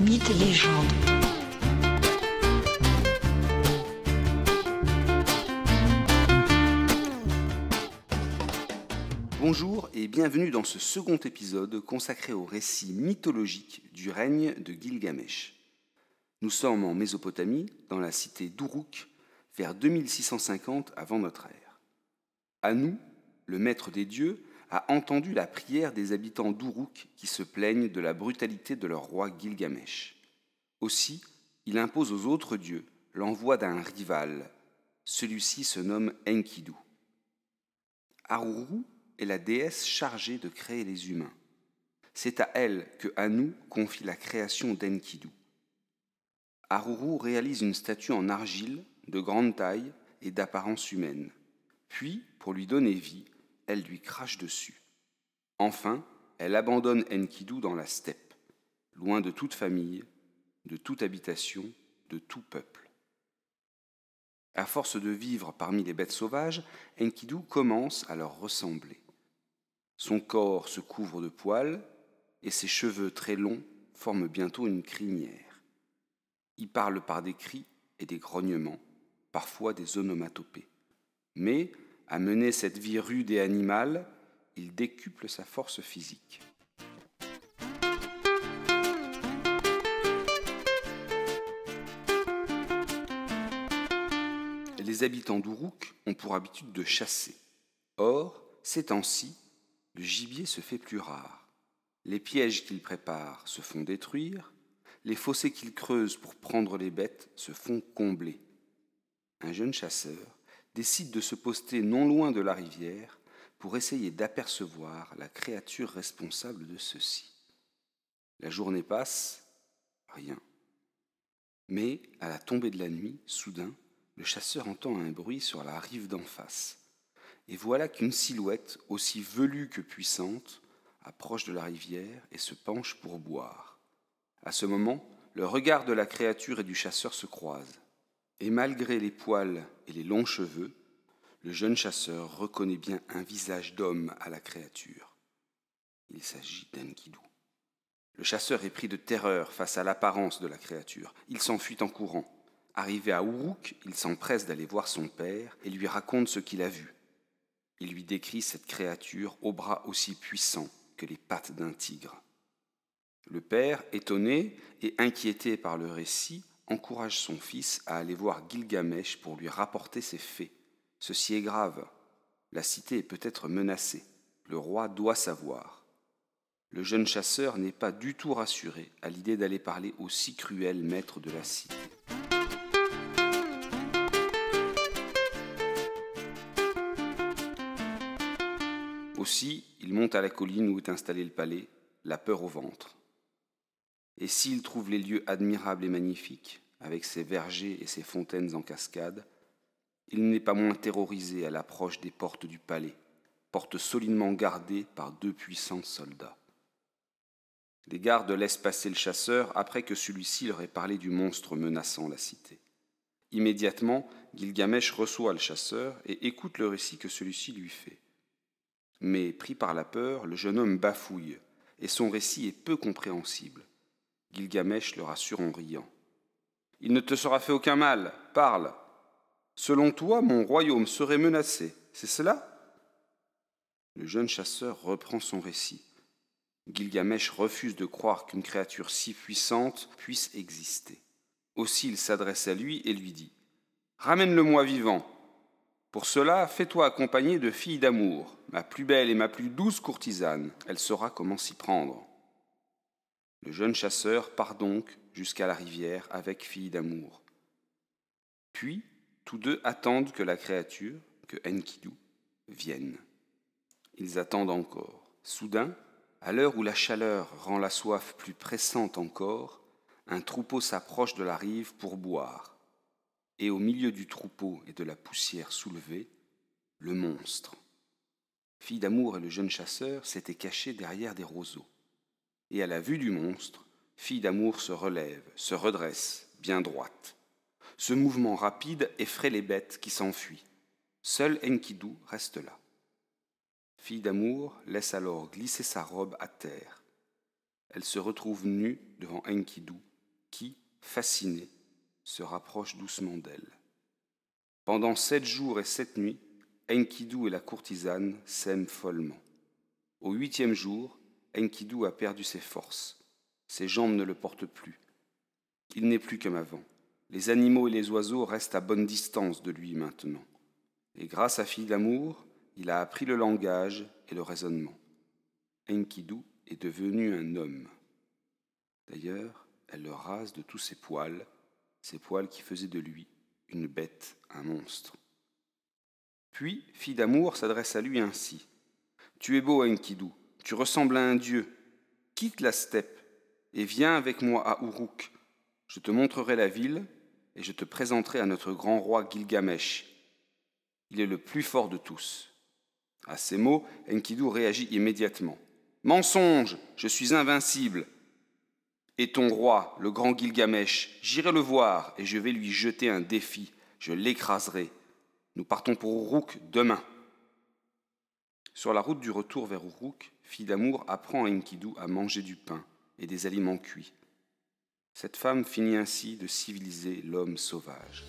Mythes et. Bonjour et bienvenue dans ce second épisode consacré au récit mythologique du règne de Gilgamesh. Nous sommes en Mésopotamie, dans la cité d'Uruk, vers 2650 avant notre ère. Anu, le maître des dieux, a entendu la prière des habitants d'Uruk qui se plaignent de la brutalité de leur roi Gilgamesh. Aussi, il impose aux autres dieux l'envoi d'un rival. Celui-ci se nomme Enkidu. Aruru est la déesse chargée de créer les humains. C'est à elle que Anu confie la création d'Enkidu. Aruru réalise une statue en argile de grande taille et d'apparence humaine. Puis, pour lui donner vie, elle lui crache dessus. Enfin, elle abandonne Enkidu dans la steppe, loin de toute famille, de toute habitation, de tout peuple. À force de vivre parmi les bêtes sauvages, Enkidu commence à leur ressembler. Son corps se couvre de poils et ses cheveux très longs forment bientôt une crinière. Il parle par des cris et des grognements, parfois des onomatopées. Mais, à mener cette vie rude et animale, il décuple sa force physique. Les habitants d'Uruk ont pour habitude de chasser. Or, ces temps-ci, le gibier se fait plus rare. Les pièges qu'ils préparent se font détruire, les fossés qu'ils creusent pour prendre les bêtes se font combler. Un jeune chasseur décide de se poster non loin de la rivière pour essayer d'apercevoir la créature responsable de ceci. La journée passe, rien. Mais, à la tombée de la nuit, soudain, le chasseur entend un bruit sur la rive d'en face. Et voilà qu'une silhouette, aussi velue que puissante, approche de la rivière et se penche pour boire. À ce moment, le regard de la créature et du chasseur se croisent. Et malgré les poils et les longs cheveux, le jeune chasseur reconnaît bien un visage d'homme à la créature. Il s'agit d'Enkidu. Le chasseur est pris de terreur face à l'apparence de la créature. Il s'enfuit en courant. Arrivé à Uruk, il s'empresse d'aller voir son père et lui raconte ce qu'il a vu. Il lui décrit cette créature aux bras aussi puissants que les pattes d'un tigre. Le père, étonné et inquiété par le récit, encourage son fils à aller voir Gilgamesh pour lui rapporter ses faits. Ceci est grave. La cité est peut-être menacée. Le roi doit savoir. Le jeune chasseur n'est pas du tout rassuré à l'idée d'aller parler au si cruel maître de la cité. Aussi, il monte à la colline où est installé le palais, la peur au ventre. Et s'il trouve les lieux admirables et magnifiques, avec ses vergers et ses fontaines en cascade, il n'est pas moins terrorisé à l'approche des portes du palais, portes solidement gardées par deux puissants soldats. Les gardes laissent passer le chasseur après que celui-ci leur ait parlé du monstre menaçant la cité. Immédiatement, Gilgamesh reçoit le chasseur et écoute le récit que celui-ci lui fait. Mais, pris par la peur, le jeune homme bafouille, et son récit est peu compréhensible. Gilgamesh le rassure en riant. Il ne te sera fait aucun mal, parle. Selon toi, mon royaume serait menacé, c'est cela? Le jeune chasseur reprend son récit. Gilgamesh refuse de croire qu'une créature si puissante puisse exister. Aussi il s'adresse à lui et lui dit Ramène-le-moi vivant. Pour cela, fais-toi accompagner de filles d'amour, ma plus belle et ma plus douce courtisane. Elle saura comment s'y prendre. Le jeune chasseur part donc jusqu'à la rivière avec fille d'amour. Puis, tous deux attendent que la créature, que Enkidu, vienne. Ils attendent encore. Soudain, à l'heure où la chaleur rend la soif plus pressante encore, un troupeau s'approche de la rive pour boire. Et au milieu du troupeau et de la poussière soulevée, le monstre. Fille d'amour et le jeune chasseur s'étaient cachés derrière des roseaux. Et à la vue du monstre, Fille d'amour se relève, se redresse, bien droite. Ce mouvement rapide effraie les bêtes qui s'enfuient. Seul Enkidu reste là. Fille d'amour laisse alors glisser sa robe à terre. Elle se retrouve nue devant Enkidu qui, fasciné, se rapproche doucement d'elle. Pendant sept jours et sept nuits, Enkidu et la courtisane s'aiment follement. Au huitième jour, Enkidu a perdu ses forces. Ses jambes ne le portent plus. Il n'est plus comme avant. Les animaux et les oiseaux restent à bonne distance de lui maintenant. Et grâce à Fille d'amour, il a appris le langage et le raisonnement. Enkidu est devenu un homme. D'ailleurs, elle le rase de tous ses poils, ses poils qui faisaient de lui une bête, un monstre. Puis, Fille d'amour s'adresse à lui ainsi. Tu es beau, Enkidu, tu ressembles à un dieu. Quitte la steppe et viens avec moi à Uruk. Je te montrerai la ville et je te présenterai à notre grand roi Gilgamesh. Il est le plus fort de tous. À ces mots, Enkidu réagit immédiatement. Mensonge, je suis invincible. Et ton roi, le grand Gilgamesh, j'irai le voir et je vais lui jeter un défi. Je l'écraserai. Nous partons pour Uruk demain. Sur la route du retour vers Uruk, Fille d'amour apprend à Enkidu à manger du pain et des aliments cuits. Cette femme finit ainsi de civiliser l'homme sauvage.